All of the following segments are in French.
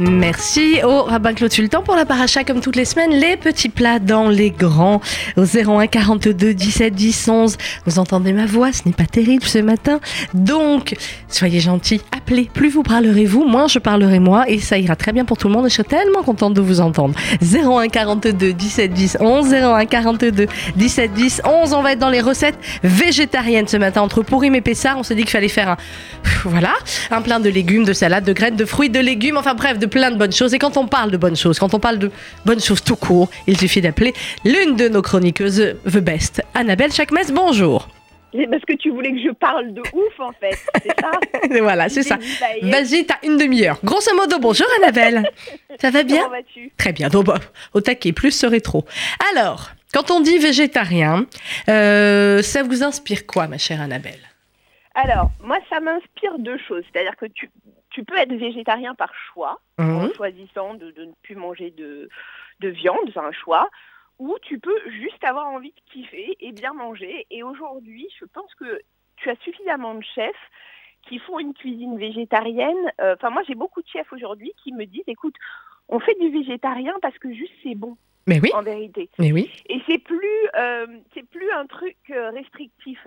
Merci au rabbin Claude Sultan pour la paracha comme toutes les semaines. Les petits plats dans les grands au 01 42 17 10 11. Vous entendez ma voix, ce n'est pas terrible ce matin. Donc, soyez gentils, appelez. Plus vous parlerez vous, moins je parlerai moi et ça ira très bien pour tout le monde. Je serai tellement contente de vous entendre. 01 42 17 10 11. 01 42 17 10 11. On va être dans les recettes végétariennes ce matin entre Pourim et Pessard. On s'est dit qu'il fallait faire un, voilà, un plein de légumes, de salades, de graines, de fruits, de légumes. Enfin bref, de plein de bonnes choses. Et quand on parle de bonnes choses, quand on parle de bonnes choses tout court, il suffit d'appeler l'une de nos chroniqueuses, The Best, Annabelle Chakmes. Bonjour. Parce que tu voulais que je parle de ouf, en fait. C'est ça Voilà, c'est ça. Vas-y, t'as une demi-heure. Grosso modo, bonjour Annabelle. ça va bien Comment vas-tu? Très bien. Donc, bah, au taquet, plus serait trop. Alors, quand on dit végétarien, euh, ça vous inspire quoi, ma chère Annabelle? Alors, moi, ça m'inspire deux choses. C'est-à-dire que tu, tu peux être végétarien par choix, Mhm. en choisissant de, de ne plus manger de, de viande, c'est un choix, ou tu peux juste avoir envie de kiffer et bien manger. Et aujourd'hui, je pense que tu as suffisamment de chefs qui font une cuisine végétarienne. Euh, Enfin, moi, j'ai beaucoup de chefs aujourd'hui qui me disent, écoute, on fait du végétarien parce que juste c'est bon, Mais oui, en vérité. mais oui. Et c'est plus, euh, c'est plus un truc euh, restrictif.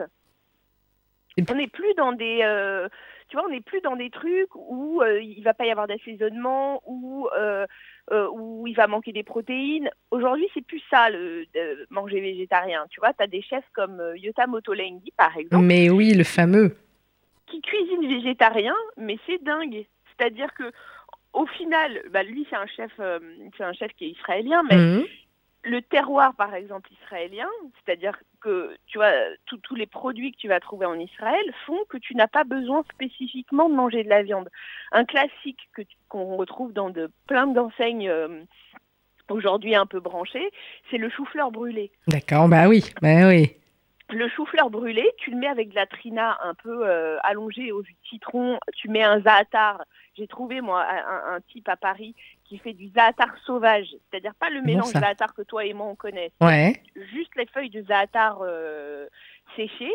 On n'est plus dans des, euh, tu vois, on n'est plus dans des trucs où euh, il va pas y avoir d'assaisonnement, où euh, euh, où il va manquer des protéines. Aujourd'hui, c'est plus ça le manger végétarien. Tu vois, tu as des chefs comme euh, Yota Motolenghi par exemple Mais oui, le fameux. qui cuisine végétarien, mais c'est dingue. C'est-à-dire que au final, bah, lui c'est un chef, euh, c'est un chef qui est israélien, mais Mhm. Le terroir, par exemple, israélien, c'est-à-dire que tu vois, tous- les produits que tu vas trouver en Israël font que tu n'as pas besoin spécifiquement de manger de la viande. Un classique qu'on retrouve dans de plein d'enseignes euh, aujourd'hui un peu branchées, c'est le chou-fleur brûlé. D'accord, bah oui, bah oui. Le chou-fleur brûlé, tu le mets avec de la trina un peu euh, allongée au jus de citron. Tu mets un zaatar. J'ai trouvé moi un, un type à Paris qui fait du zaatar sauvage, c'est-à-dire pas le Bon, mélange ça. zaatar que toi et moi on connaît, Ouais. juste les feuilles de zaatar euh, séchées.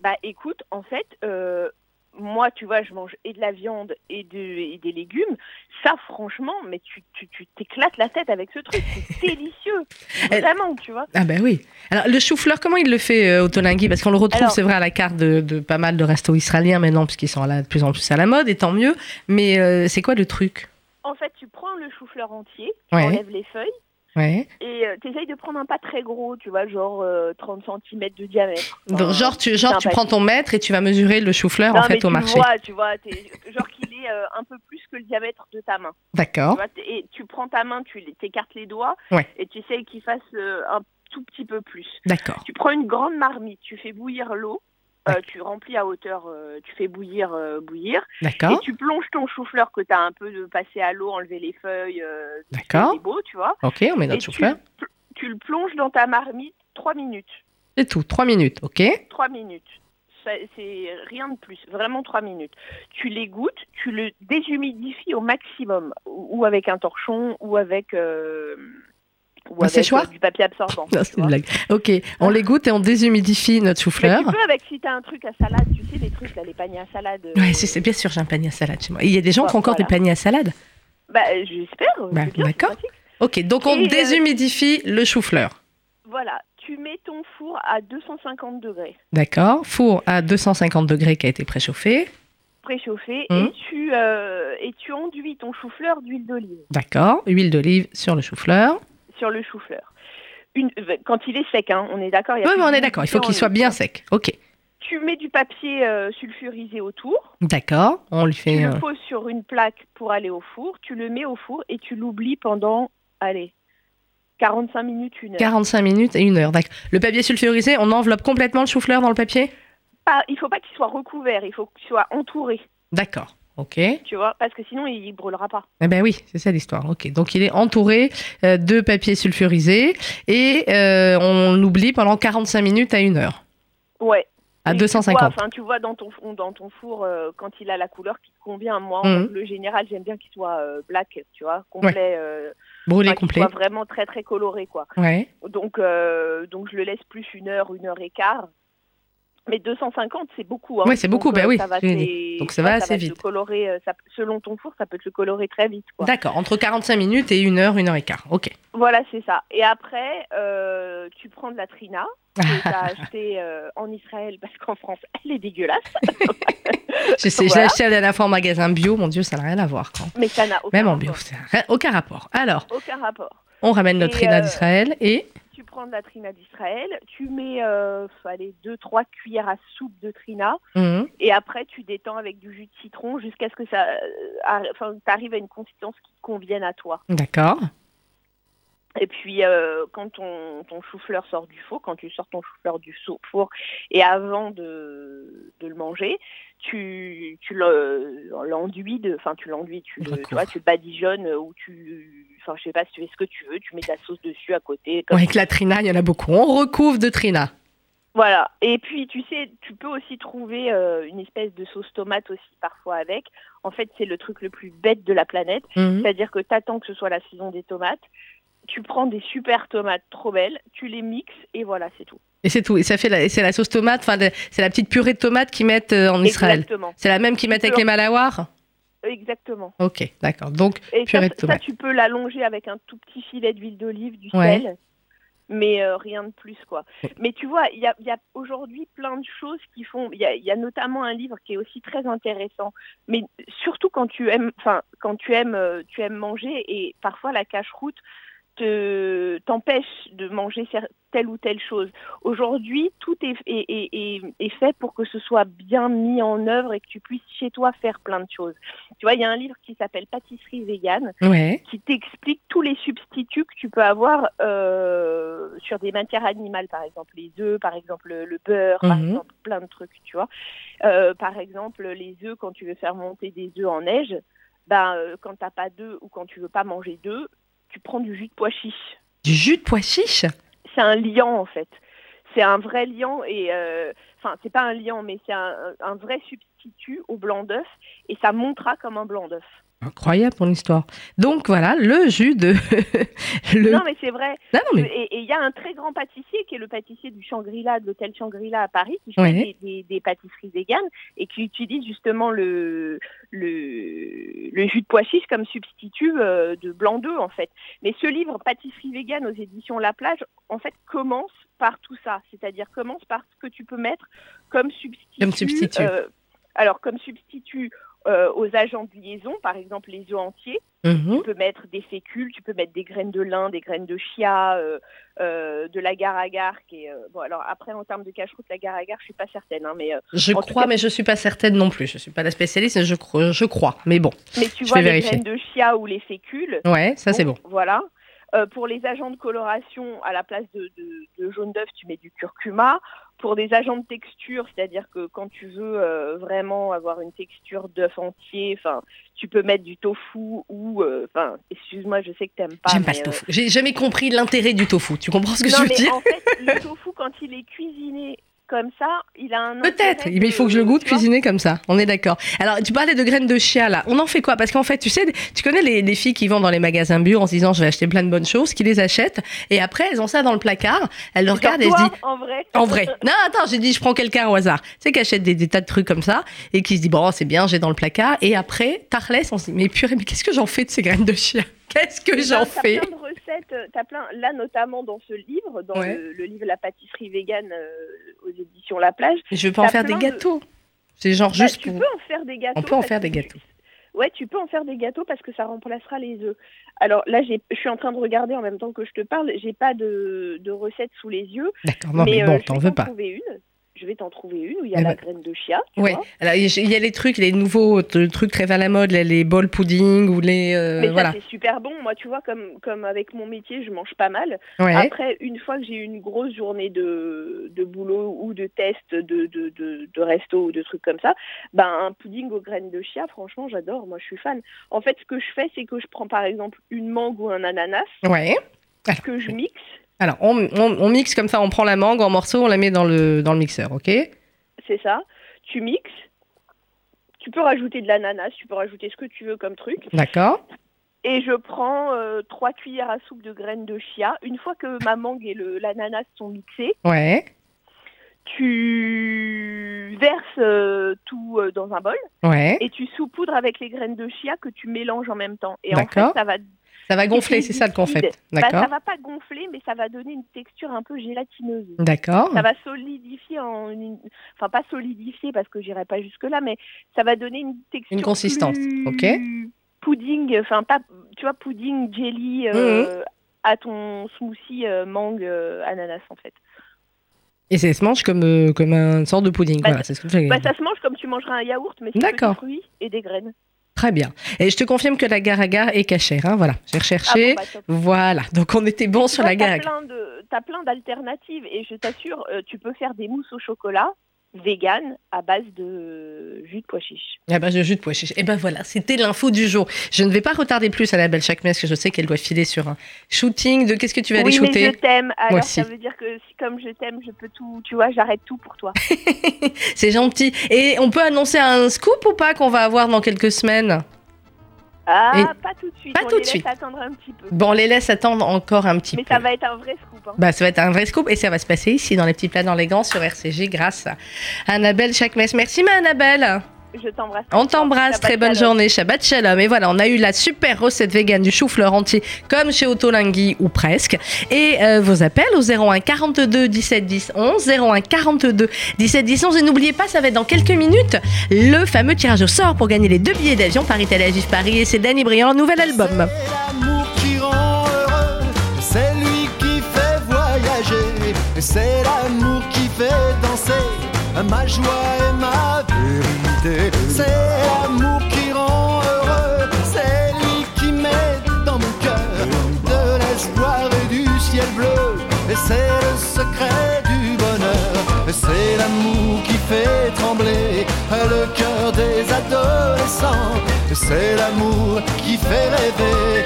Bah écoute, en fait, euh, moi tu vois, je mange et de la viande et, de, et des légumes. Ça, franchement, mais tu tu tu t'éclates la tête avec ce truc. C'est délicieux, Elle- vraiment, tu vois. Ah bah oui. Alors le chou-fleur, comment il le fait euh, au Tolingui Parce qu'on le retrouve, Alors- c'est vrai, à la carte de, de pas mal de restos israéliens maintenant, puisqu'ils sont à la- de plus en plus à la mode, et tant mieux. Mais euh, c'est quoi le truc? En fait, tu prends le chou-fleur entier, tu Ouais. enlèves les feuilles Ouais. et tu essayes de prendre un pas très gros, tu vois, genre euh, 30 cm de diamètre. Donc, genre, tu, genre tu prends ton mètre et tu vas mesurer le chou-fleur en fait au tu marché. vois, tu vois, genre qu'il est euh, un peu plus que le diamètre de ta main. D'accord. et tu prends ta main, tu t'écartes les doigts Ouais. et tu essayes qu'il fasse euh, un tout petit peu plus. D'accord. Tu prends une grande marmite, tu fais bouillir l'eau, euh, tu remplis à hauteur, euh, tu fais bouillir, euh, bouillir, et D'accord. tu plonges ton chou-fleur que tu as un peu de passé à l'eau, enlever les feuilles, D'accord. c'est beau, tu vois. Ok, on met Et notre chou-fleur. tu le plonges dans ta marmite 3 minutes. C'est tout. Trois minutes. Ok. 3 minutes. C'est rien de plus, vraiment 3 minutes. Tu l'égouttes, tu le déshumidifies au maximum, ou ou avec un torchon, ou avec, ou Un avec euh, du papier absorbant. Non, tu c'est une vois. blague. Ok. On l'égoutte et on déshumidifie notre chou-fleur. tu peux avec si tu as un truc à salade, tu sais, les trucs là, les paniers à salade. euh, Ouais, c'est c'est bien sûr, j'ai un panier à salade chez moi. Il y a des gens qui ont encore Voilà. des paniers à salade. Bah, j'espère. Bah, d'accord. Ok, donc on Et, euh, déshumidifie le chou-fleur. Voilà, tu mets ton four à 250 degrés. D'accord. Four à 250 degrés qui a été préchauffé. préchauffé et tu euh, et tu enduis ton chou-fleur d'huile d'olive D'accord. Huile d'olive sur le chou-fleur. Sur le chou-fleur. Une, euh, quand il est sec, hein, on est d'accord. Oui, on est d'accord. Il faut qu'il soit bien sec. Ok. Tu mets du papier euh, sulfurisé autour. D'accord. On lui Tu fait. le euh, poses sur une plaque pour aller au four. Tu le mets au four et tu l'oublies pendant, allez, 45 minutes, une heure. 45 minutes et une heure. D'accord. Le papier sulfurisé, on enveloppe complètement le chou-fleur dans le papier? Pas, il faut pas qu'il soit recouvert, il faut qu'il soit entouré, D'accord. Ok. Eh tu vois, parce que sinon il brûlera pas. ben oui, c'est ça l'histoire. Ok. Donc il est entouré euh, de papier sulfurisé et euh, on l'oublie pendant 45 minutes à une heure. Ouais. À Et tu 250. vois, Enfin, tu vois dans ton dans ton four euh, quand il a la couleur qui convient. Moi, Mhm. bleu général, j'aime bien qu'il soit euh, black, tu vois, complet, Brûlé enfin, complet. soit vraiment très très coloré, quoi. Ouais. Donc donc je le laisse plus une heure, une heure et quart. Mais 250, c'est beaucoup. Hein. Oui, c'est beaucoup, Donc, euh, oui. Ça va donc ça va assez te vite. colorer, euh, ça- selon ton four, ça peut te le colorer très vite. D'accord, entre 45 minutes et 1 heure, 1 heure et quart. Ok. Voilà, c'est ça. Et après, euh, tu prends de la trina que tu as acheté euh, en Israël parce qu'en France, elle est dégueulasse. Je sais, je l'ai Voilà. acheté la dernière fois en magasin bio. Mon Dieu, ça n'a rien à voir. Quand. Mais ça n'a aucun Même en rapport. bio, ça n'a aucun rapport. Alors, Aucun rapport. on ramène notre Et, trina euh, d'Israël et. Tu prends de la trina d'Israël, tu mets euh, allez, 2-3 cuillères à soupe de trina. Mhm. Et après, tu détends avec du jus de citron jusqu'à ce que ça, euh, enfin, tu arrives à une consistance qui convienne à toi. D'accord. Et puis, euh, quand ton, ton chou-fleur sort du four, quand tu sors ton chou-fleur du four, et avant de, de le manger, tu, tu le- l'enduis, de- enfin, tu l'enduis, tu, le- tu vois, tu le badigeonnes, ou tu, enfin, je sais pas si tu fais ce que tu veux, tu mets ta sauce dessus à côté. comme Avec la trina, il y en a beaucoup. On recouvre de trina. Voilà. Et puis, tu sais, tu peux aussi trouver euh, une espèce de sauce tomate aussi parfois avec. En fait, c'est le truc le plus bête de la planète. Mhm. C'est-à-dire que tu attends que ce soit la saison des tomates. Tu prends des super tomates trop belles, tu les mixes et voilà, c'est tout. Et c'est tout. Et ça fait la, c'est la sauce tomate, enfin, c'est la petite purée de tomate qu'ils mettent euh, en Israël. Exactement. C'est la même qu'ils mettent avec les malawars Exactement. Ok, d'accord. Donc, Et ça, Purée de ça, tomate. tu peux l'allonger avec un tout petit filet d'huile d'olive, du Ouais. sel, mais euh, rien de plus, quoi. Mais tu vois, il y a, il y a aujourd'hui plein de choses qui font. Il y a, y a notamment un livre qui est aussi très intéressant, mais surtout quand tu aimes, enfin, quand tu aimes, euh, tu aimes manger et parfois la cache-route te t'empêche de manger telle ou telle chose. Aujourd'hui, tout est, est, est, est- est fait pour que ce soit bien mis en œuvre et que tu puisses chez toi faire plein de choses. Tu vois, il y a un livre qui s'appelle Pâtisserie végane ouais. qui t'explique tous les substituts que tu peux avoir euh, sur des matières animales, par exemple les œufs, par exemple le beurre, par Mhm. exemple plein de trucs, tu vois. Euh, par exemple, les œufs, quand tu veux faire monter des œufs en neige, ben, euh, quand t'as pas d'œufs ou quand tu veux pas manger d'œufs, tu prends du jus de pois chiche. Du jus de pois chiche C'est un liant en fait. C'est un vrai liant et euh, enfin c'est pas un liant mais c'est un, un vrai substitut au blanc d'œuf et ça montera comme un blanc d'œuf. Incroyable mon histoire. Donc voilà, le jus de. le... Non mais c'est vrai. Non, non, mais. Et et il y a un très grand pâtissier qui est le pâtissier du Shangri-La, de l'hôtel Shangri-La à Paris, qui fait Ouais. des, des- des pâtisseries véganes et qui utilise justement le, le, le jus de pois chiche comme substitut euh, de blanc d'œuf en fait. Mais ce livre, Pâtisserie végane aux éditions La Plage, en fait commence par tout ça, c'est-à-dire commence par ce que tu peux mettre comme substitut. Comme substitut. euh, alors comme substitut euh, aux agents de liaison, par exemple les œufs entiers. Mhm. Tu peux mettre des fécules, tu peux mettre des graines de lin, des graines de chia, euh, euh, de l'agar-agar. Qui est, bon, alors après, en termes de cache-route, l'agar-agar, je suis pas certaine. hein, mais, Je crois, cas- mais je suis pas certaine non plus. Je suis pas la spécialiste, mais je, cro- je crois. Mais bon, mais tu Je vois, vais les vérifier. graines de chia ou les fécules. ouais, ça c'est bon. Voilà. Euh, pour les agents de coloration, à la place de, de- de jaune d'œuf, tu mets du curcuma. Pour des agents de texture, c'est-à-dire que quand tu veux euh, vraiment avoir une texture d'œuf entier, enfin, tu peux mettre du tofu ou, euh, enfin, excuse-moi, je sais que t'aimes pas. J'aime pas le euh, tofu. J'ai jamais compris l'intérêt du tofu. Tu comprends ce que non, je veux mais dire en fait, le tofu, quand il est cuisiné comme ça, il a un. Peut-être, mais il faut que je le goûte cuisiner comme ça. On est d'accord. Alors, tu parlais de graines de chia là. On en fait quoi? Parce qu'en fait, tu sais, tu connais les, les filles qui vont dans les magasins bio en se disant je vais acheter plein de bonnes choses, qui les achètent et après elles ont ça dans le placard. Elles le regardent et elles se disent En vrai. en vrai. Non, attends, j'ai dit je prends quelqu'un au hasard. Tu sais qui achète des, des tas de trucs comme ça et qui se dit bon c'est bien, j'ai dans le placard et après Tarlès on se dit mais purée mais qu'est-ce que j'en fais de ces graines de chia? Qu'est-ce que Eh ben, j'en fais? Recettes, euh, t'as plein, là notamment dans ce livre, dans Ouais. le, le livre La pâtisserie végane euh, aux éditions La Plage. Je veux pas en faire des de- gâteaux. C'est genre Bah, juste tu pour. peux en faire des gâteaux. On peut en faire des tu- gâteaux. Ouais, tu peux en faire des gâteaux parce que ça remplacera les œufs. Alors là, j'ai- je suis en train de regarder en même temps que je te parle. J'ai pas de, de recette sous les yeux, D'accord, non mais, euh, bon, je t'en veux pas. trouver une. Je vais t'en trouver une où il y a Eh la ben- graine de chia. Vois. Alors il y a- les trucs, les nouveaux trucs très à la mode, les, les bol pudding ou les euh, Mais ça, voilà. c'est super bon. Moi, tu vois, comme, comme avec mon métier, je mange pas mal. Ouais. Après, une fois que j'ai eu une grosse journée de, de boulot ou de test de, de, de, de resto ou de trucs comme ça, ben, un pudding aux graines de chia, franchement, j'adore. Moi, je suis fan. En fait, ce que je fais, c'est que je prends par exemple une mangue ou un ananas Ouais. Alors, que je mixe. Alors on, on- on mixe comme ça, on prend la mangue en morceaux, on la met dans le dans le mixeur, ok? C'est ça. Tu mixes. Tu peux rajouter de l'ananas, tu peux rajouter ce que tu veux comme truc. D'accord. Et je prends euh, trois cuillères à soupe de graines de chia. Une fois que ma mangue et l'ananas sont mixés, Ouais. tu verses euh, tout euh, dans un bol Ouais. et tu saupoudres avec les graines de chia que tu mélanges en même temps. Et en fait, ça va Ça va gonfler, c'est ça le concept. Bah, D'accord. ça va pas gonfler, mais ça va donner une texture un peu gélatineuse. D'accord. Ça va solidifier en une... enfin pas solidifier parce que j'irai pas jusque là, mais ça va donner une texture Une consistance, plus ok. Pudding, enfin pas, tu vois pudding jelly Mhm. euh, à ton smoothie euh, mangue euh, ananas en fait. Et ça se mange comme, comme un sorte de pudding. Bah, voilà, que j'ai- Bah ça se mange comme tu mangerais un yaourt, mais c'est des fruits et des graines. Très bien. Et je te confirme que la gare est cachère. Hein, voilà, j'ai Ah recherché. bon, bah. Voilà, donc on était bon sur Tu la gare T'as plein de, t'as plein d'alternatives et je t'assure, euh, tu peux faire des mousses au chocolat vegan à base de jus de pois chiche. Ah ben, je jus de pois chiche. Et ben voilà, c'était l'info du jour. Je ne vais pas retarder plus à la belle chaque parce que je sais qu'elle doit filer sur un shooting de qu'est-ce que tu vas aller oui, mais shooter. je t'aime. Alors ça veut dire que si comme je t'aime, je peux tout. Tu vois, j'arrête tout pour toi. C'est gentil. Et on peut annoncer un scoop ou pas qu'on va avoir dans quelques semaines? Ah, Et- pas tout de suite. pas on tout les de laisse suite. attendre un petit peu. Bon, on les laisse attendre encore un petit Mais peu. ça va être un vrai scoop. hein. Bah, ça va être un vrai scoop et ça va se passer ici dans les petits plats dans les grands sur RCG grâce à Annabelle Chakmes. Merci ma Annabelle. Je t'embrasse. On t'embrasse, très bonne shalom. journée, Shabbat Shalom. Et voilà, on a eu la super recette vegan du chou-fleur entier, comme chez Otolingui ou presque. Et euh, vos appels au 01 42 17 10 11, 01 42 17 10 11. Et n'oubliez pas, ça va être dans quelques minutes, le fameux tirage au sort pour gagner les deux billets d'avion Paris-Tel Aviv-Paris. Et c'est Danny Briand, nouvel album. C'est l'amour qui rend heureux, c'est lui qui fait voyager, c'est l'amour qui fait danser ma joie et ma C'est l'amour qui rend heureux, c'est lui qui met dans mon cœur de l'espoir et du ciel bleu, et c'est le secret du bonheur, et c'est l'amour qui fait trembler le cœur des adolescents, et c'est l'amour qui fait rêver,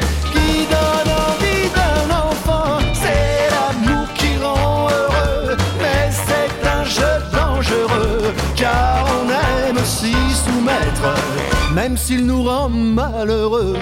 même s'il nous rend malheureux.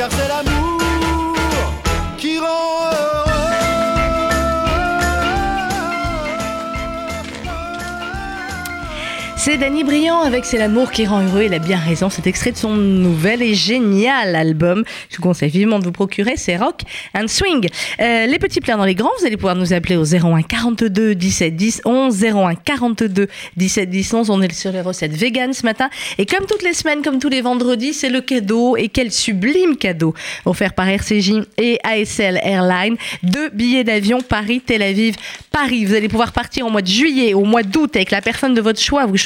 Car c'est l'amour C'est Danny Briand avec C'est l'amour qui rend heureux. Il a bien raison. Cet extrait de son nouvel et génial album. Je vous conseille vivement de vous procurer. C'est Rock and Swing. Euh, les petits plats dans les grands, vous allez pouvoir nous appeler au 01 42 17 10 11. 01 42 17 10 11. On est sur les recettes vegan ce matin. Et comme toutes les semaines, comme tous les vendredis, c'est le cadeau. Et quel sublime cadeau offert par RCJ et ASL Airlines. Deux billets d'avion Paris-Tel Aviv. Paris Paris. Vous allez pouvoir partir au mois de juillet, au mois d'août avec la personne de votre choix. Vous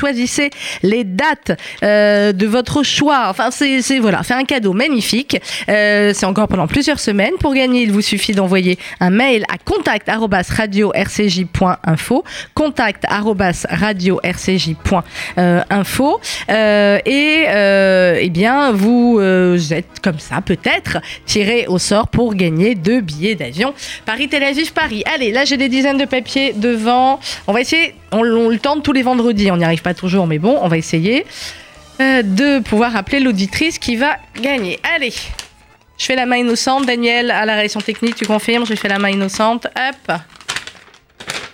les dates euh, de votre choix. Enfin, c'est voilà, c'est un cadeau magnifique. Euh, c'est encore pendant plusieurs semaines. Pour gagner, il vous suffit d'envoyer un mail à contact@radio-rcj.info, contact@radio-rcj.info euh, et eh bien vous êtes comme ça peut-être tiré au sort pour gagner deux billets d'avion Paris Tel Aviv Paris. Allez, là j'ai des dizaines de papiers devant. On va essayer, on, le tente tous les vendredis, on n'y arrive pas toujours mais bon, on va essayer euh, de pouvoir appeler l'auditrice qui va gagner. Allez. Je fais la main innocente, Daniel, à la réaction technique, tu confirmes, je fais la main innocente. Hop.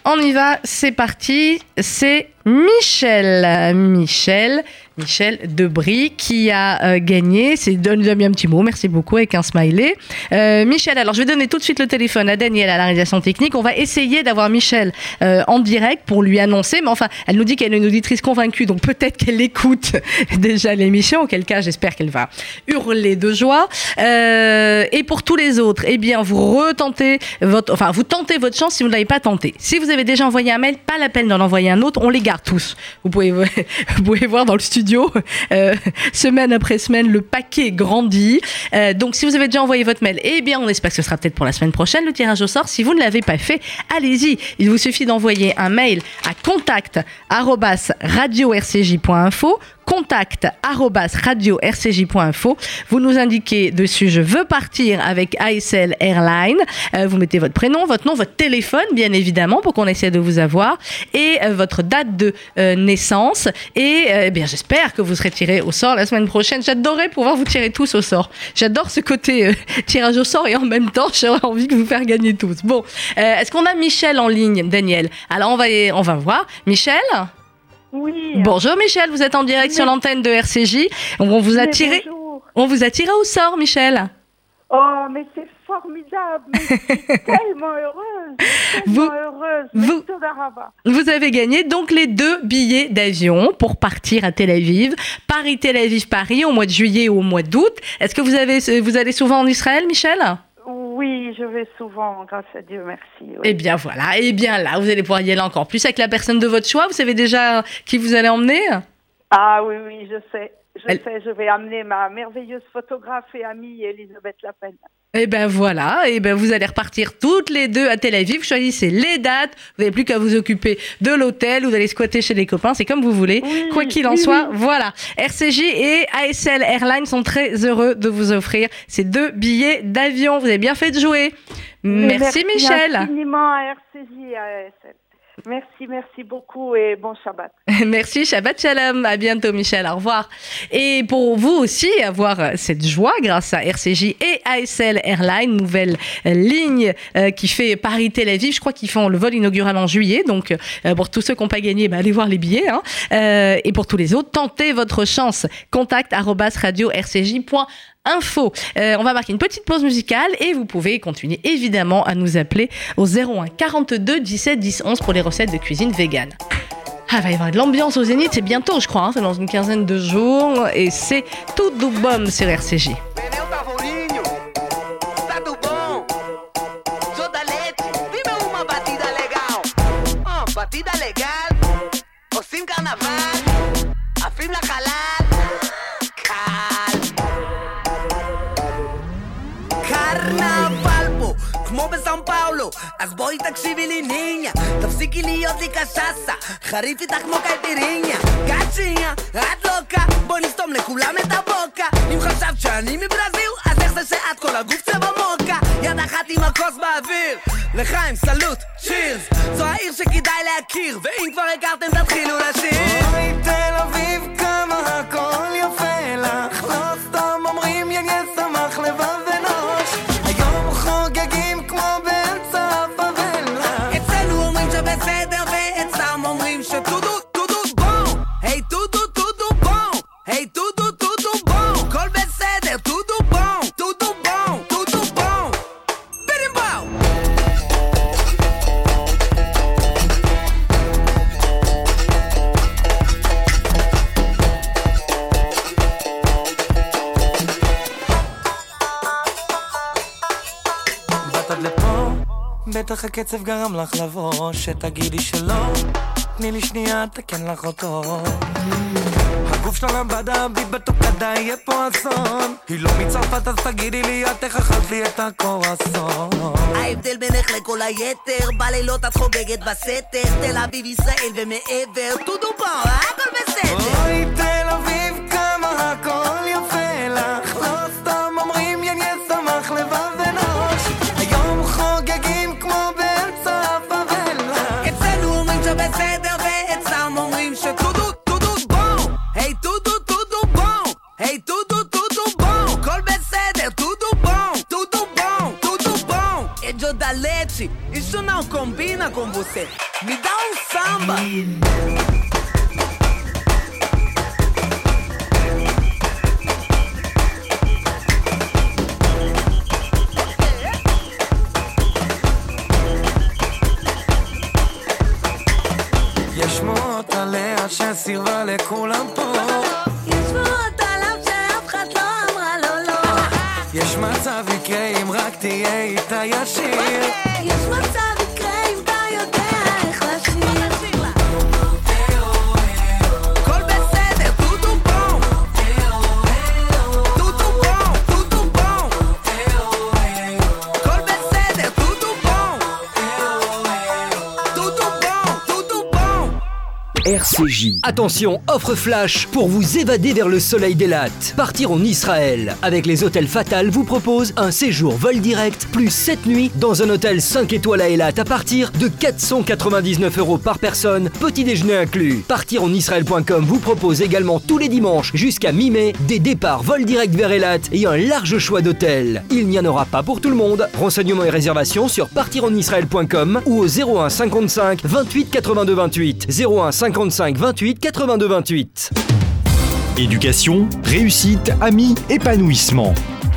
On y va, c'est parti. C'est Michel. Michel. Michel Debris qui a euh, gagné. C'est donne mis un petit mot. Merci beaucoup avec un smiley. Euh, Michel, alors je vais donner tout de suite le téléphone à Daniel à la réalisation technique. On va essayer d'avoir Michel euh, en direct pour lui annoncer. Mais enfin, elle nous dit qu'elle est une auditrice convaincue, donc peut-être qu'elle écoute déjà l'émission. Auquel cas, j'espère qu'elle va hurler de joie. Et pour tous les autres, eh bien, vous retentez votre, enfin, vous tentez votre chance si vous ne l'avez pas tenté. Si vous avez déjà envoyé un mail, pas la peine d'en envoyer un autre. On les garde tous. Vous pouvez, vous pouvez voir dans le studio, euh, semaine après semaine, le paquet grandit. Euh, donc, si vous avez déjà envoyé votre mail, eh bien, on espère que ce sera peut-être pour la semaine prochaine le tirage au sort. Si vous ne l'avez pas fait, allez-y. Il vous suffit d'envoyer un mail à contact contact radio-rcj.info. Vous nous indiquez dessus je veux partir avec ASL Airline. Euh, vous mettez votre prénom, votre nom, votre téléphone, bien évidemment, pour qu'on essaie de vous avoir, et euh, votre date de euh, naissance. Et eh bien, j'espère que vous serez tiré au sort la semaine prochaine. J'adorerais pouvoir vous tirer tous au sort. J'adore ce côté tirage au sort et en même temps, j'aurais envie de vous faire gagner tous. Bon, est-ce qu'on a Michel en ligne, Daniel? Alors, on va, on va voir. Michel? Oui. Bonjour Michel, vous êtes en direct sur l'antenne de RCJ. On vous a mais tiré, bonjour. on vous a tiré au sort, Michel. Oh, mais c'est formidable. Mais je suis tellement heureuse. Vous- Tellement heureuse. vous- Todaraba. Vous avez gagné donc les deux billets d'avion pour partir à Tel Aviv, Paris-Tel Aviv-Paris au mois de juillet ou au mois d'août. Est-ce que vous avez, vous allez souvent en Israël, Michel? Oui, je vais souvent, grâce à Dieu, merci. oui. Eh bien voilà, et bien là, vous allez pouvoir y aller encore plus avec la personne de votre choix. Vous savez déjà qui vous allez emmener? Ah oui, oui, je sais. Je Elle- sais, je vais amener ma merveilleuse photographe et amie Elisabeth Lapenne. Eh ben voilà, et ben vous allez repartir toutes les deux à Tel Aviv. Choisissez les dates. Vous n'avez plus qu'à vous occuper de l'hôtel ou d'aller squatter chez les copains. C'est comme vous voulez. Oui, Quoi qu'il en oui, soit, oui. voilà. RCJ et ASL Airlines sont très heureux de vous offrir ces deux billets d'avion. Vous avez bien fait de jouer. Mais Merci, Michel. infiniment à RCJ et à ASL. Merci, merci beaucoup et bon Shabbat. Merci, Shabbat Shalom. À bientôt, Michel. Au revoir. Et pour vous aussi, avoir euh, cette joie grâce à RCJ et ASL Airlines, nouvelle euh, ligne euh, qui fait Paris-Tel Aviv. Je crois qu'ils font le vol inaugural en juillet. Donc, pour tous ceux qui n'ont pas gagné, bah, allez voir les billets. hein. Et pour tous les autres, tentez votre chance. Contact radio rcj.info. Euh, on va marquer une petite pause musicale et vous pouvez continuer évidemment à nous appeler au 01 42 17 10 11 pour les recettes de cuisine vegan. Ah, il va y avoir de l'ambiance au Zénith, c'est bientôt, je crois, hein, c'est dans une quinzaine de jours, et c'est tout do bom sur RCJ. פאולו, אז בואי תקשיבי לי ניניה, תפסיקי להיות לי קשסה, חריף איתך כמו קייפיריניה, קצ'יניה, את לוקה, בואי נסתום לכולם את הבוקה, אם חשבת שאני מברזיל, אז איך זה שאת כל הגוף צבע מוקה, יד אחת עם הכוס באוויר, לחיים סלוט, צ'ירס, זו העיר שכדאי להכיר, ואם כבר הכרתם תתחילו לשיר. אוי תל אביב בטח הקצב גרם לך לבוא, שתגידי שלא. תני לי שנייה, תקן לך אותו. הגוף שלה לבד, הביט בתוקדה, יהיה פה אסון. היא לא מצרפת, אז תגידי לי, את איך אכלת לי את הקורסון. ההבדל בינך לכל היתר, בלילות את חוגגת בסתר, תל אביב, ישראל ומעבר, טודו פה, הכל בסדר. Combina com você. Me dá um samba. יש עליה שסירבה לכולם פה. יש שמועות עליו שאף אחד לא אמרה לו לא. יש מצב יקרה אם רק תהיה איתה ישיר. יש מצב Attention, offre flash pour vous évader vers le soleil d'Elat. Partir en Israël avec les hôtels Fatal vous propose un séjour vol direct plus 7 nuits dans un hôtel 5 étoiles à Elat à partir de 499 euros par personne, petit déjeuner inclus. Partir en Israël.com vous propose également tous les dimanches jusqu'à mi-mai des départs vol direct vers Elat et un large choix d'hôtels. Il n'y en aura pas pour tout le monde. Renseignements et réservations sur partirenisraël.com ou au 01 55 28 82 28. 01 55 28 82 28. Éducation, réussite, amis, épanouissement.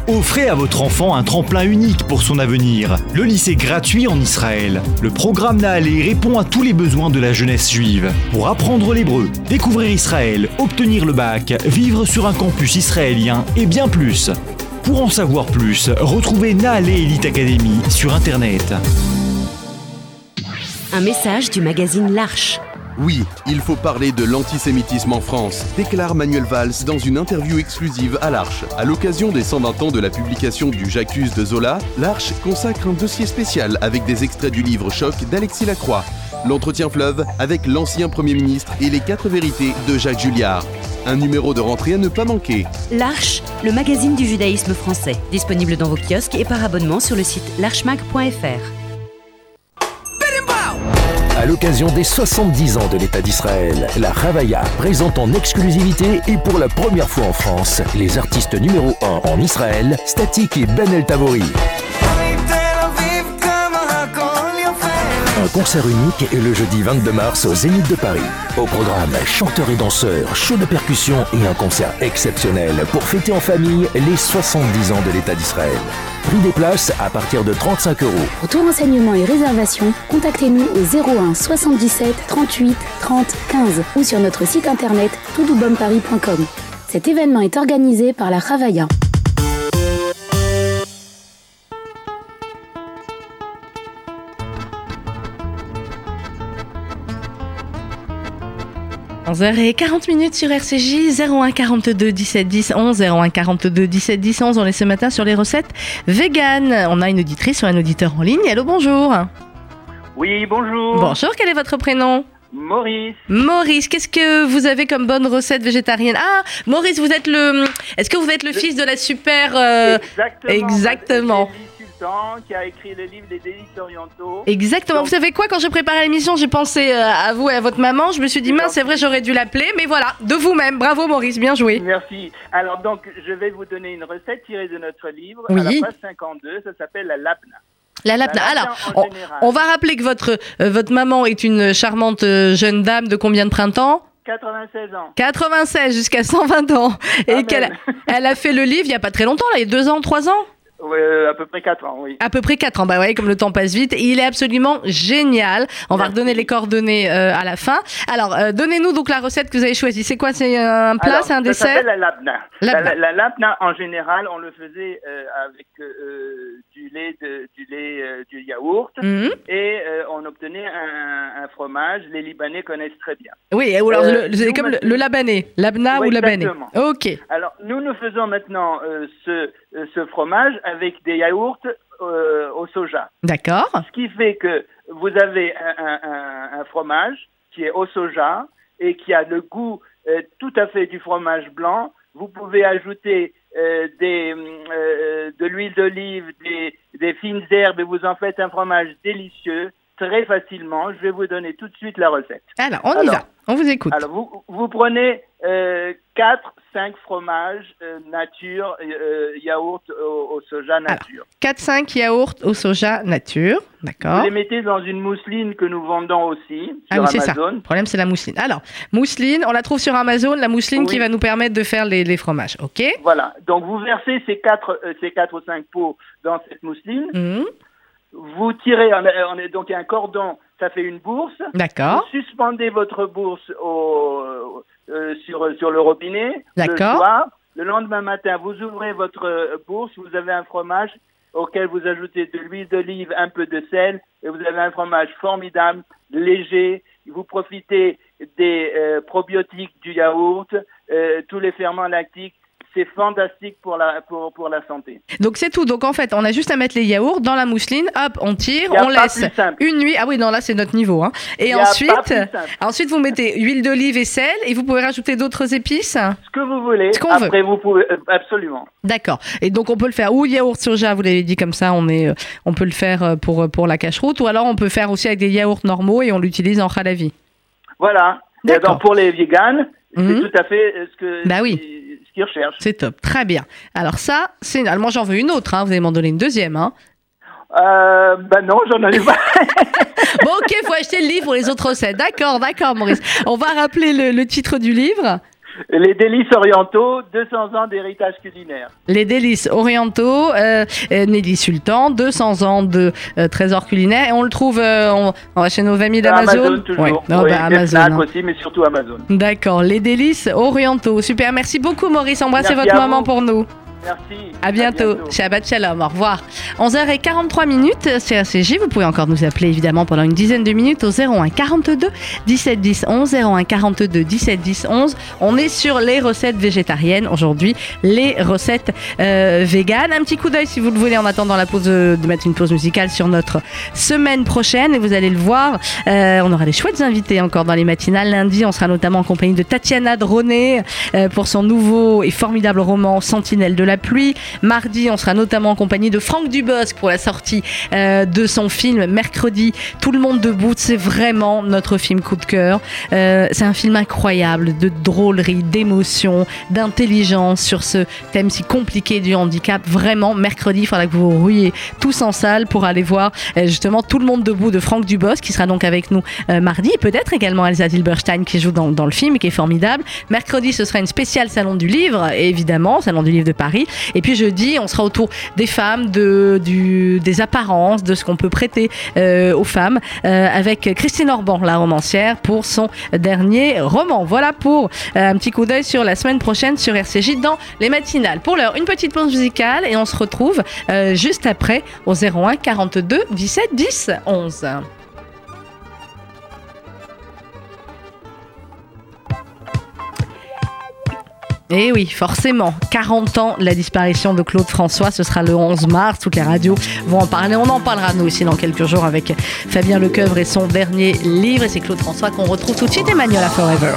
Offrez à votre enfant un tremplin unique pour son avenir. Le lycée gratuit en Israël. Le programme Nahalé répond à tous les besoins de la jeunesse juive. Pour apprendre l'hébreu, découvrir Israël, obtenir le bac, vivre sur un campus israélien et bien plus. Pour en savoir plus, retrouvez Nahalé Elite Academy sur internet. Un message du magazine L'Arche. Oui, il faut parler de l'antisémitisme en France, déclare Manuel Valls dans une interview exclusive à l'Arche. À l'occasion des 120 ans de la publication du J'accuse de Zola, l'Arche consacre un dossier spécial avec des extraits du livre Choc d'Alexis Lacroix. L'entretien fleuve avec l'ancien Premier ministre et les quatre vérités de Jacques Julliard. Un numéro de rentrée à ne pas manquer. L'Arche, le magazine du judaïsme français. Disponible dans vos kiosques et par abonnement sur le site l'archemag.fr. À l'occasion des 70 ans de l'État d'Israël, la Ravaya présente en exclusivité et pour la première fois en France les artistes numéro 1 en Israël, Static et Ben El Tavori. Un concert unique est le jeudi 22 mars au Zénith de Paris. Au programme, chanteurs et danseurs, show de percussion et un concert exceptionnel pour fêter en famille les 70 ans de l'État d'Israël. Prix des places à partir de 35 euros. Pour tout renseignement et réservation, contactez-nous au 01 77 38 30 15 ou sur notre site internet toutdoubomparis.com. Cet événement est organisé par la Ravaya. – 11h40 minutes sur RCJ, 01 42 17 10 11, 01 42 17 10 11. On est ce matin sur les recettes vegan. On a une auditrice ou un auditeur en ligne. Allô, bonjour. Oui, bonjour. Bonjour, quel est votre prénom? Maurice. Maurice, qu'est-ce que vous avez comme bonne recette végétarienne? Ah, Maurice, vous êtes le. Est-ce que vous êtes le, fils de la super. euh, Exactement. Exactement. Qui a écrit le livre des délices orientaux. Exactement. Vous savez quoi Quand j'ai préparé l'émission, j'ai pensé euh, à vous et à votre maman. Je me suis dit, mince, c'est vrai, j'aurais dû l'appeler. Mais voilà, de vous-même. Bravo, Maurice, bien joué. Merci. Alors, donc, je vais vous donner une recette tirée de notre livre. Oui. À la page 52, ça s'appelle la lapna. La lapna. La lapna Alors, on, va rappeler que votre, euh, votre maman est une charmante euh, jeune dame de combien de printemps? 96 ans. 96 jusqu'à 120 ans. Et qu'elle a, elle a fait le livre il n'y a pas très longtemps, là, il y a deux ans, trois ans? Ouais, à peu près 4 ans, oui. À peu près 4 ans, bah ouais, comme le temps passe vite. Il est absolument génial. On va redonner les coordonnées euh, à la fin. Alors, euh, donnez-nous donc la recette que vous avez choisie. C'est quoi? C'est un plat, c'est un Ça dessert? s'appelle la lapna. Lapna. La, la- la lapna, en général, on le faisait euh, avec euh, du lait, de- du, lait euh, du yaourt, Mhm. et euh, on obtenait un, un fromage. Les Libanais connaissent très bien. Oui, ou alors Euh, le- c'est nous, comme le, le labané, labna Oui, ou exactement. Ok. Alors, nous, nous faisons maintenant euh, ce, euh, ce fromage avec des yaourts euh, au soja. D'accord. Ce qui fait que vous avez un, un- un- fromage qui est au soja et qui a le goût euh, tout à fait du fromage blanc. Vous pouvez ajouter euh, des, euh, de l'huile d'olive, des, des fines herbes et vous en faites un fromage délicieux très facilement. Je vais vous donner tout de suite la recette. Alors, on y va. On vous écoute. Alors, vous, vous prenez euh, 4, 5 fromages euh, nature, euh, yaourt au, au soja nature. 4-5 yaourts au soja nature. D'accord. Vous les mettez dans une mousseline que nous vendons aussi Ah sur oui, c'est ça. Amazon. Le problème, c'est la mousseline. Alors, mousseline, on la trouve sur Amazon, la mousseline qui va nous permettre de faire les, les fromages. OK Voilà. Donc, vous versez ces 4, ces quatre ou 5 pots dans cette mousseline. Mhm. Vous tirez, on a- on est donc un cordon, ça fait une bourse. D'accord. Vous suspendez votre bourse au, euh, sur, sur le robinet. Le D'accord. soir. Le lendemain matin, vous ouvrez votre bourse, vous avez un fromage auquel vous ajoutez de l'huile d'olive, un peu de sel, et vous avez un fromage formidable, léger. Vous profitez des euh, probiotiques du yaourt, euh, tous les ferments lactiques. C'est fantastique pour la, pour, pour la santé. Donc, c'est tout. Donc, en fait, on a juste à mettre les yaourts dans la mousseline. Hop, on tire, on laisse une nuit. Ah oui, non, là, c'est notre niveau. hein. Et ensuite, ensuite, vous mettez huile d'olive et sel et vous pouvez rajouter d'autres épices? Ce que vous voulez. Ce qu'on veut. Après, vous pouvez euh, absolument. D'accord. Et donc on peut le faire ou yaourt soja, vous l'avez dit comme ça, on est, euh, on peut le faire euh, pour pour la cache-route, ou alors on peut faire aussi avec des yaourts normaux et on l'utilise en halavi. Voilà. Et D'accord. donc pour les véganes, Mhm. c'est tout à fait ce que Bah oui. Ce qu'ils recherchent. C'est top, très bien. Alors ça, c'est. Moi j'en veux une autre. Hein. Vous allez m'en donner une deuxième. Hein. Euh, ben non, j'en ai pas. Bon ok, faut acheter le livre pour les autres recettes. D'accord, d'accord, Maurice. On va rappeler le, le titre du livre. Les délices orientaux, 200 ans d'héritage culinaire. Les délices orientaux, euh, euh, Nelly Sultan, 200 ans de euh, trésors culinaires. Et on le trouve euh, on, on va chez nos amis d'Amazon. Amazon toujours. Ouais. Non, Oui, bah, Amazon. Fnac hein. aussi, mais surtout Amazon. D'accord, les délices orientaux. Super, merci beaucoup Maurice. Embrassez Merci votre maman vous. pour nous. Merci. À bientôt. Shabbat Shalom. Au revoir. 11h43 minutes, c'est RCJ. Vous pouvez encore nous appeler évidemment pendant une dizaine de minutes au 01 42 17 10 11. 01 42 17 10 11. On est sur les recettes végétariennes aujourd'hui, les recettes euh, véganes. Un petit coup d'œil si vous le voulez en attendant la pause de, de mettre une pause musicale sur notre semaine prochaine. Et vous allez le voir, euh, on aura des chouettes invités encore dans les matinales. Lundi, on sera notamment en compagnie de Tatiana Droné euh, pour son nouveau et formidable roman Sentinelle de la pluie. Mardi, on sera notamment en compagnie de Franck Dubosc pour la sortie euh, de son film Mercredi. Tout le monde debout, c'est vraiment notre film coup de cœur. Euh, c'est un film incroyable de drôlerie, d'émotion, d'intelligence sur ce thème si compliqué du handicap. Vraiment, mercredi, il faudra que vous ruiez tous en salle pour aller voir euh, justement Tout le monde debout de Franck Dubosc qui sera donc avec nous mardi. Et peut-être également Elsa Zilberstein qui joue dans, dans le film et qui est formidable. Mercredi, ce sera une spéciale Salon du Livre, évidemment, Salon du Livre de Paris. Et puis jeudi, on sera autour des femmes, des apparences, de ce qu'on peut prêter euh, aux femmes, euh, avec Christine Orban, la romancière, pour son dernier roman. Voilà pour euh, un petit coup d'œil sur la semaine prochaine sur RCJ dans les matinales. Pour l'heure, une petite pause musicale et on se retrouve juste après au 01 42 17 10 11. Et oui, forcément, 40 ans la disparition de Claude François, ce sera le 11 mars, toutes les radios vont en parler, on en parlera nous aussi dans quelques jours avec Fabien Lecoeuvre et son dernier livre, et c'est Claude François qu'on retrouve tout de suite, Emmanuel à Forever.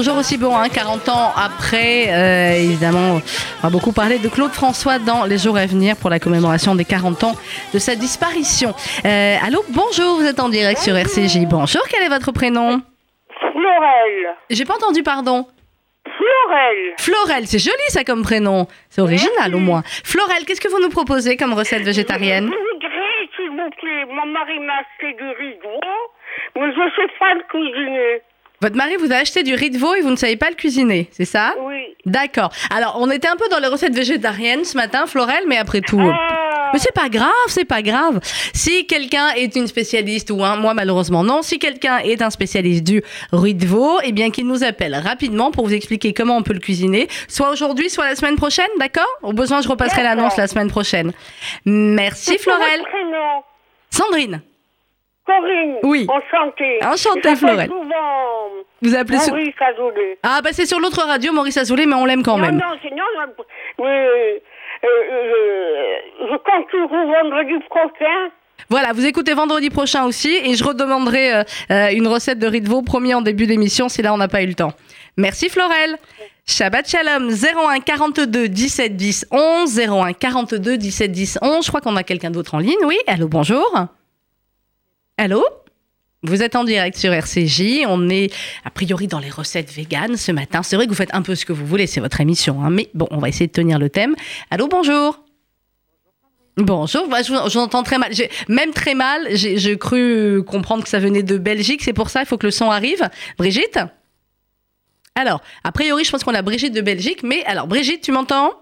Toujours aussi bon, hein, 40 ans après. euh, évidemment, on va beaucoup parler de Claude François dans les jours à venir pour la commémoration des 40 ans de sa disparition. Euh, allô, bonjour, vous êtes en direct sur RCJ. Bonjour, quel est votre prénom? Florel. J'ai pas entendu, pardon. Florel. Florel, c'est joli ça comme prénom. C'est original au moins. Florel, qu'est-ce que vous nous proposez comme recette végétarienne? Je voudrais, s'il vous plaît, mon mari m'a acheté du rideau, mais je sais pas le cuisiner. Votre mari vous a acheté du riz de veau et vous ne savez pas le cuisiner, c'est ça? Oui. D'accord. Alors, on était un peu dans les recettes végétariennes ce matin, Florel, mais après tout. Ah. Mais c'est pas grave, c'est pas grave. Si quelqu'un est une spécialiste ou un, moi malheureusement non, si quelqu'un est un spécialiste du riz de veau, eh bien qu'il nous appelle rapidement pour vous expliquer comment on peut le cuisiner, soit aujourd'hui, soit la semaine prochaine, d'accord? Au besoin, je repasserai l'annonce la semaine prochaine. Merci Florel. Sandrine, Corinne. Oui. Enchantée. Enchantée, J'appelle Florel. souvent vous appelez sur... Maurice Azoulay. Ah bah c'est sur l'autre radio, Maurice Azoulay, mais on l'aime quand non, même. non, c'est non, non, mais euh, euh, je compte sur vous vendredi prochain. Voilà, vous écoutez vendredi prochain aussi et je redemanderai euh, euh, une recette de riz de veau promis en début d'émission si là on n'a pas eu le temps. Merci Florel. Shabbat Shalom 01 42 17 10 11 01 42 17 10 11. Je crois qu'on a quelqu'un d'autre en ligne. Oui, allô, bonjour. Allô? Vous êtes en direct sur RCJ. On est a priori dans les recettes véganes ce matin. C'est vrai que vous faites un peu ce que vous voulez, c'est votre émission. hein, mais bon, on va essayer de tenir le thème. Allô, bonjour. Bonjour, bah, j'entends très mal. Même très mal, j'ai cru comprendre que ça venait de Belgique. C'est pour ça, il faut que le son arrive. Brigitte? Alors, a priori, je pense qu'on a Brigitte de Belgique. Mais alors, Brigitte, tu m'entends?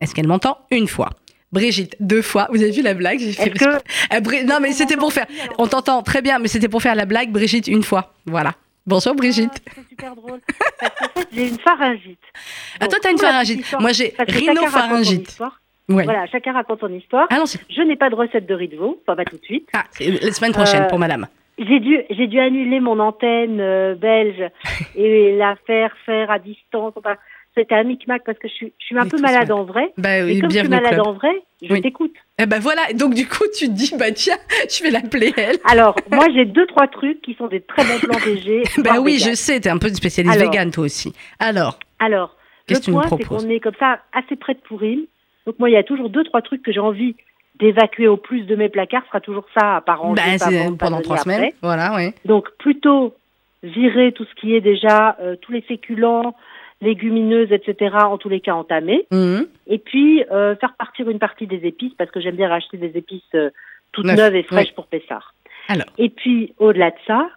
Est-ce qu'elle m'entend? Une fois. Brigitte, deux fois. Vous avez vu la blague? J'ai fait Bri- Non, mais c'était pour faire. On t'entend très bien, mais c'était pour faire la blague. Brigitte, une fois. Voilà. Bonjour, Brigitte. C'est super drôle. J'ai une pharyngite. Ah, toi, t'as une pharyngite. Moi, j'ai rhinopharyngite. Ouais. Voilà, chacun raconte son histoire. Ah non, Je n'ai pas de recette de riz de veau, pas, tout de suite. Ah, la semaine prochaine Euh, pour madame. J'ai dû, j'ai dû annuler mon antenne euh, belge et la faire faire à distance. Enfin, c'était un micmac parce que je suis, je suis un peu malade ça. en vrai. Bah, et oui, comme je suis malade club. en vrai, je Oui. t'écoute. Eh ben voilà, donc du coup, tu te dis, bah tiens, je vais l'appeler elle. Alors, moi, j'ai deux, trois trucs qui sont des très bons plans VG. Bah oui, vegan. je sais, t'es un peu une spécialiste Alors. végane toi aussi. Alors, Alors, le point, c'est qu'on est comme ça assez près de Pourim. Donc moi, il y a toujours deux, trois trucs que j'ai envie d'évacuer au plus de mes placards. Ce sera toujours ça à ranger, bah, pendant trois après. semaines. Voilà, oui. Donc plutôt virer tout ce qui est déjà euh, tous les féculents, légumineuses, etc. En tous les cas entamés. Mhm. Et puis euh, faire partir une partie des épices parce que j'aime bien racheter des épices euh, toutes Neuf, neuves et fraîches oui. pour Pessard. Alors, Et puis au-delà de ça,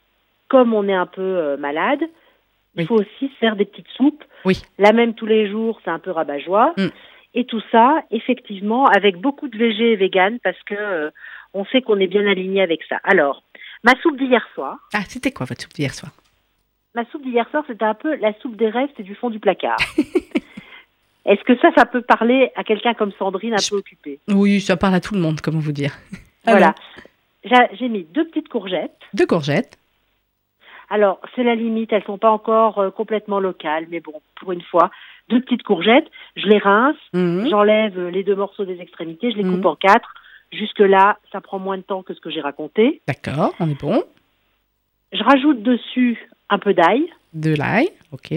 comme on est un peu euh, malade, il Oui. faut aussi faire des petites soupes. Oui. La même tous les jours, c'est un peu rabat-joie. Mm. Et tout ça, effectivement, avec beaucoup de végé et vegan parce que on sait qu'on est bien aligné avec ça. Alors, ma soupe d'hier soir. ah, c'était quoi votre soupe d'hier soir? Ma soupe d'hier soir, c'était un peu la soupe des rêves, c'est du fond du placard. Est-ce que ça, ça peut parler à quelqu'un comme Sandrine un peu occupée? Oui, ça parle à tout le monde, comment vous dire. Voilà. Alors, J'a- J'ai mis deux petites courgettes. deux courgettes. Alors, c'est la limite, elles sont pas encore euh, complètement locales, mais bon, pour une fois, deux petites courgettes, je les rince, Mhm. j'enlève les deux morceaux des extrémités, je les Mhm. coupe en quatre. Jusque-là, ça prend moins de temps que ce que j'ai raconté. D'accord, on est bon. Je rajoute dessus un peu d'ail. De l'ail, ok.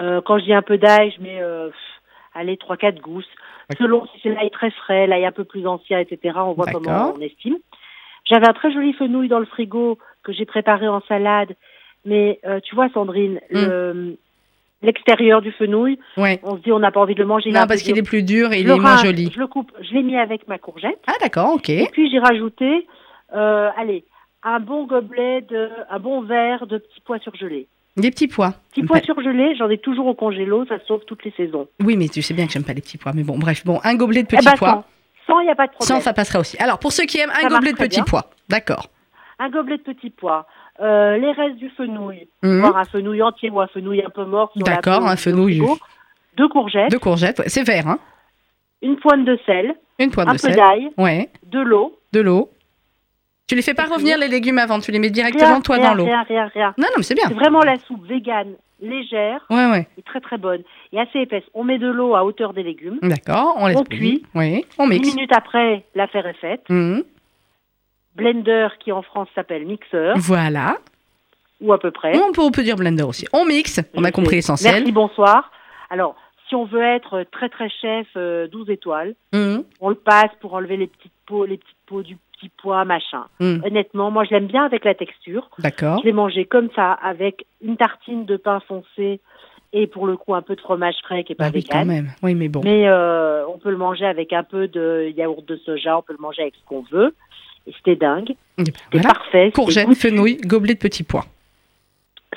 Euh, quand je dis un peu d'ail, je mets, euh, allez, 3-4 gousses. Selon si c'est l'ail très frais, l'ail un peu plus ancien, etc. On voit comment on estime. J'avais un très joli fenouil dans le frigo que j'ai préparé en salade. Mais euh, tu vois, Sandrine, le- l'extérieur du fenouil, Ouais. on se dit on n'a pas envie de le manger. Non, parce qu'il est plus dur et il est moins joli. Je le coupe, je l'ai mis avec ma courgette. Ah, d'accord, ok. Et puis j'ai rajouté, euh, allez, un bon gobelet, de, un bon verre de petits pois surgelés. Des petits pois. Petits pois surgelés, j'en ai toujours au congélo, ça sauve toutes les saisons. Oui, mais tu sais bien que j'aime pas les petits pois. Mais bon, bref, bon, un gobelet de Eh petits ben, pois. Sans, il n'y a pas de problème. Sans, ça passera aussi. Alors, pour ceux qui aiment, un Ça gobelet de petits bien. pois. D'accord. Un gobelet de petits pois, euh, les restes du fenouil, voire un fenouil entier ou un fenouil un peu mort. D'accord, un fenouil. Deux courgettes, Deux courgettes, ouais, c'est vert, hein une pointe de sel, Une pointe un de peu sel. d'ail, Ouais. de l'eau. De l'eau. Tu les fais pas revenir les légumes avant, tu les mets directement Rien, toi rien, dans l'eau. Rien, rien, rien. Non, non, mais c'est bien. C'est vraiment la soupe végane, légère, Ouais, ouais. et très très bonne, et assez épaisse. On met de l'eau à hauteur des légumes. D'accord, on laisse On cuit. Oui, on Dix mixe. minutes après, l'affaire est faite. Mhm. Blender, qui en France s'appelle mixeur, Voilà. ou à peu près. On peut, on peut dire blender aussi. On mixe, on a compris l'essentiel. Merci, bonsoir. Alors, si on veut être très très chef, euh, 12 étoiles, Mhm. on le passe pour enlever les petites peaux, les petites peaux du petit pois, machin. Mhm. Honnêtement, moi je l'aime bien avec la texture. D'accord. Je l'ai mangé comme ça, avec une tartine de pain foncé et pour le coup un peu de fromage frais qui est pas Ah oui, quand vegan. même. Oui, mais bon. Mais euh, on peut le manger avec un peu de yaourt de soja, on peut le manger avec ce qu'on veut. Et c'était dingue. Ben, C'était voilà. parfait. c'était Courgette, goûtu. fenouil, gobelet de petits pois.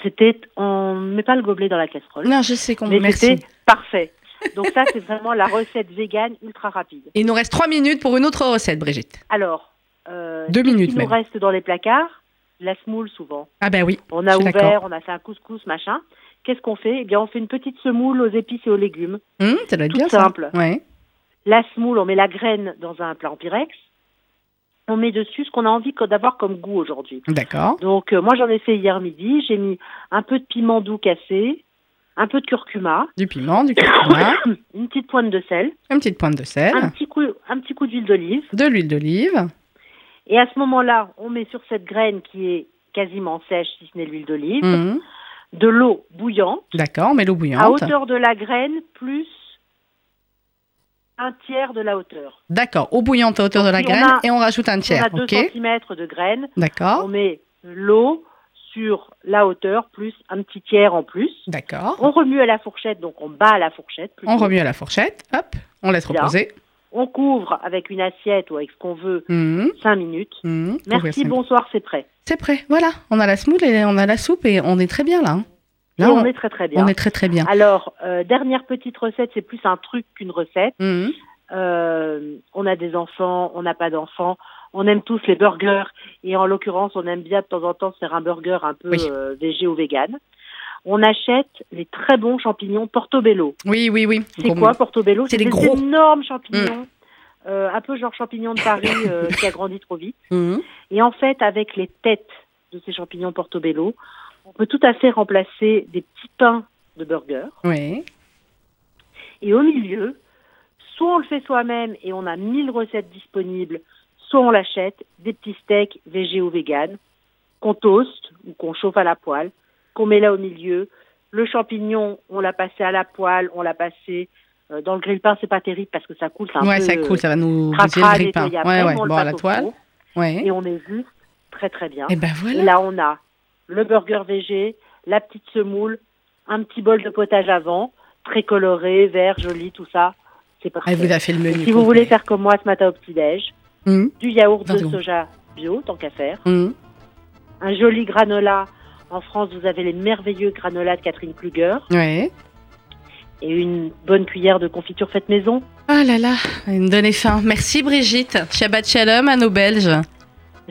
C'était, on met pas le gobelet dans la casserole. Non, je sais qu'on Mais merci. c'était parfait. Donc ça, c'est vraiment la recette végane ultra rapide. Il nous reste trois minutes pour une autre recette, Brigitte. Alors, euh, Deux minutes qui nous reste dans les placards La semoule souvent. Ah ben oui. On a ouvert, on a fait un couscous, machin. Qu'est-ce qu'on fait? Eh bien, on fait une petite semoule aux épices et aux légumes. Hum, ça doit être Tout bien ça. simple. Ouais. La semoule, on met la graine dans un plat en pyrex. On met dessus ce qu'on a envie d'avoir comme goût aujourd'hui. D'accord. Donc, euh, moi, j'en ai fait hier midi. J'ai mis un peu de piment doux cassé, un peu de curcuma, Du piment, du curcuma, une petite pointe de sel, une petite pointe de sel, un petit coup, un petit coup d'huile d'olive. de l'huile d'olive. Et à ce moment-là, on met sur cette graine qui est quasiment sèche, si ce n'est l'huile d'olive, Hum, de l'eau bouillante D'accord, on met l'eau à bouillante. hauteur de la graine plus un tiers de la hauteur. D'accord, eau bouillante à hauteur de la on graine a- et on rajoute un Si on tiers. a 2 Ok. cm de graine, on D'accord. met l'eau sur la hauteur plus un petit tiers en plus. D'accord. On remue à la fourchette, donc on bat à la fourchette. plutôt. On remue à la fourchette. Hop, on laisse reposer. On couvre avec une assiette ou avec ce qu'on veut Hum, 5 minutes. hum. Merci, bonsoir, c'est prêt. C'est prêt. Voilà, on a la semoule et on a la soupe et on est très bien là. hein. Et Là, on est très très bien. on est très très bien. Alors, euh, dernière petite recette, c'est plus un truc qu'une recette. Hum. Euh, on a des enfants, on n'a pas d'enfants. On aime tous les burgers et en l'occurrence, on aime bien de temps en temps faire un burger un peu Oui. euh, végé ou vegan. On achète les très bons champignons portobello. Oui, oui, oui. C'est quoi portobello C'est des des gros. énormes champignons, euh, un peu genre champignons de Paris euh, qui a grandi trop vite. Hum. Et en fait, avec les têtes de ces champignons portobello, on peut tout à fait remplacer des petits pains de burger. Oui. Et au milieu, soit on le fait soi-même et on a 1000 recettes disponibles, soit on l'achète, des petits steaks végé ou vegan, qu'on toast ou qu'on chauffe à la poêle, qu'on met là au milieu. Le champignon, on l'a passé à la poêle, on l'a passé euh, dans le grille-pain, c'est pas terrible parce que ça coule, Ouais, peu ça coule, ça va nous briser le grille-pain. Ouais, ouais. Bon, à la toile. four Ouais. et on est juste très très bien. Et ben Et voilà. là, on a le burger végé, la petite semoule, un petit bol de potage avant, très coloré, vert, joli, tout ça. C'est parfait. Elle vous a fait le Et menu. si vous voulez faire comme moi ce matin au petit-déj, Hum, du yaourt de soja bio, tant qu'à faire, hum. un joli granola. En France, vous avez les merveilleux granolas de Catherine Kluger Ouais. et une bonne cuillère de confiture faite maison. Ah là là, vous me donnez faim. Merci Brigitte. Shabbat shalom à nos Belges.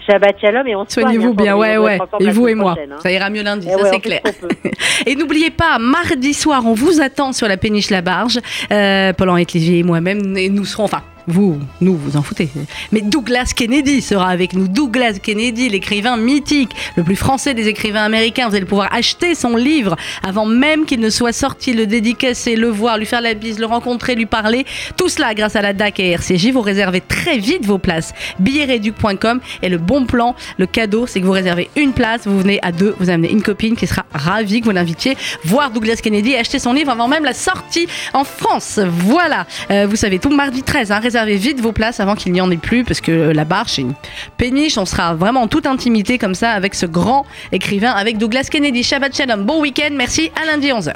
Shabbat shalom et on se soigne, Soignez-vous bien, ouais, ouais. Et vous et moi. hein. Ça ira mieux lundi, Eh ça ouais, c'est clair. Et n'oubliez pas, mardi soir, on vous attend sur la péniche La Barge. Euh, Paul-Henri et moi-même, et nous serons, enfin, Vous, nous, vous en foutez. Mais Douglas Kennedy sera avec nous. Douglas Kennedy, l'écrivain mythique, le plus français des écrivains américains. Vous allez pouvoir acheter son livre avant même qu'il ne soit sorti, le dédicacer, le voir, lui faire la bise, le rencontrer, lui parler. Tout cela grâce à la DAC et RCJ. Vous réservez très vite vos places. Billetreduc.com et le bon plan, le cadeau, c'est que vous réservez une place, vous venez à deux, vous amenez une copine qui sera ravie que vous l'invitiez voir Douglas Kennedy et acheter son livre avant même la sortie en France. Voilà, Euh, vous savez, tout mardi 13, hein, réservez vite vos places avant qu'il n'y en ait plus parce que euh, la barre, c'est une péniche. On sera vraiment en toute intimité comme ça avec ce grand écrivain, avec Douglas Kennedy. Shabbat Shalom, bon week-end, merci, à lundi 11h.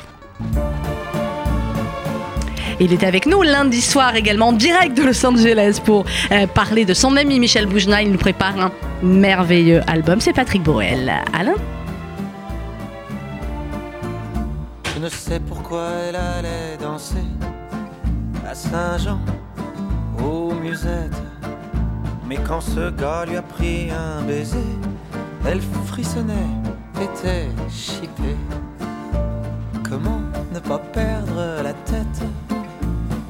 Il est avec nous lundi soir également, en direct de Los Angeles, pour euh, parler de son ami Michel Boujna. Il nous prépare un merveilleux album. C'est Patrick Borel. Alain? Je ne sais pourquoi elle allait danser à Saint-Jean, aux musettes. Mais quand ce gars lui a pris un baiser, elle frissonnait, était chippée. Comment ne pas perdre la tête,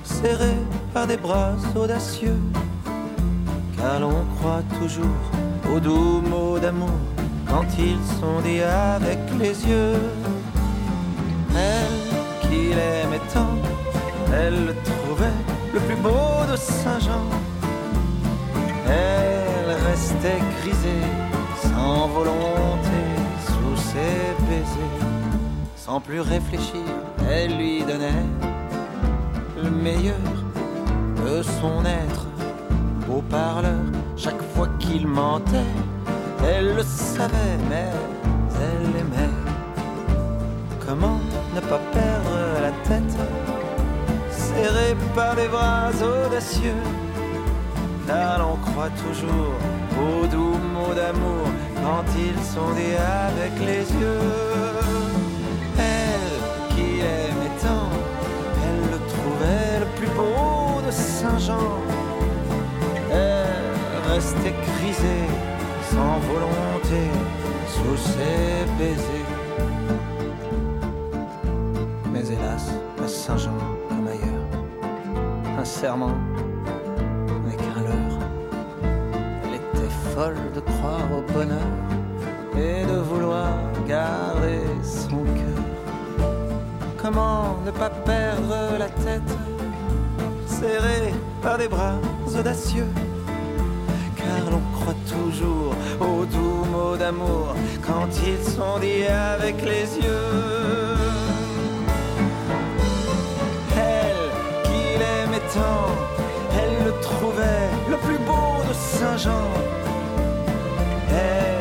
serrée par des bras audacieux? Car l'on croit toujours aux doux mots d'amour quand ils sont dits avec les yeux. Elle qui l'aimait tant, elle le trouvait le plus beau de Saint-Jean. Elle restait grisée, sans volonté, sous ses baisers. Sans plus réfléchir, elle lui donnait le meilleur de son être. Beau parleur, chaque fois qu'il mentait, elle le savait, mais elle aimait. Comment ne pas perdre la tête, serré par des bras audacieux, car l'on croit toujours aux doux mots d'amour quand ils sont dits avec les yeux. Elle qui aimait tant, elle le trouvait le plus beau de Saint-Jean. Elle restait grisée, sans volonté, sous ses baisers. Mais hélas, à Saint-Jean serment n'est qu'un leurre. Elle était folle de croire au bonheur et de vouloir garder son cœur. Comment ne pas perdre la tête, serrée par des bras audacieux? Car l'on croit toujours aux doux mots d'amour quand ils sont dits avec les yeux. Saint-Jean. Hey.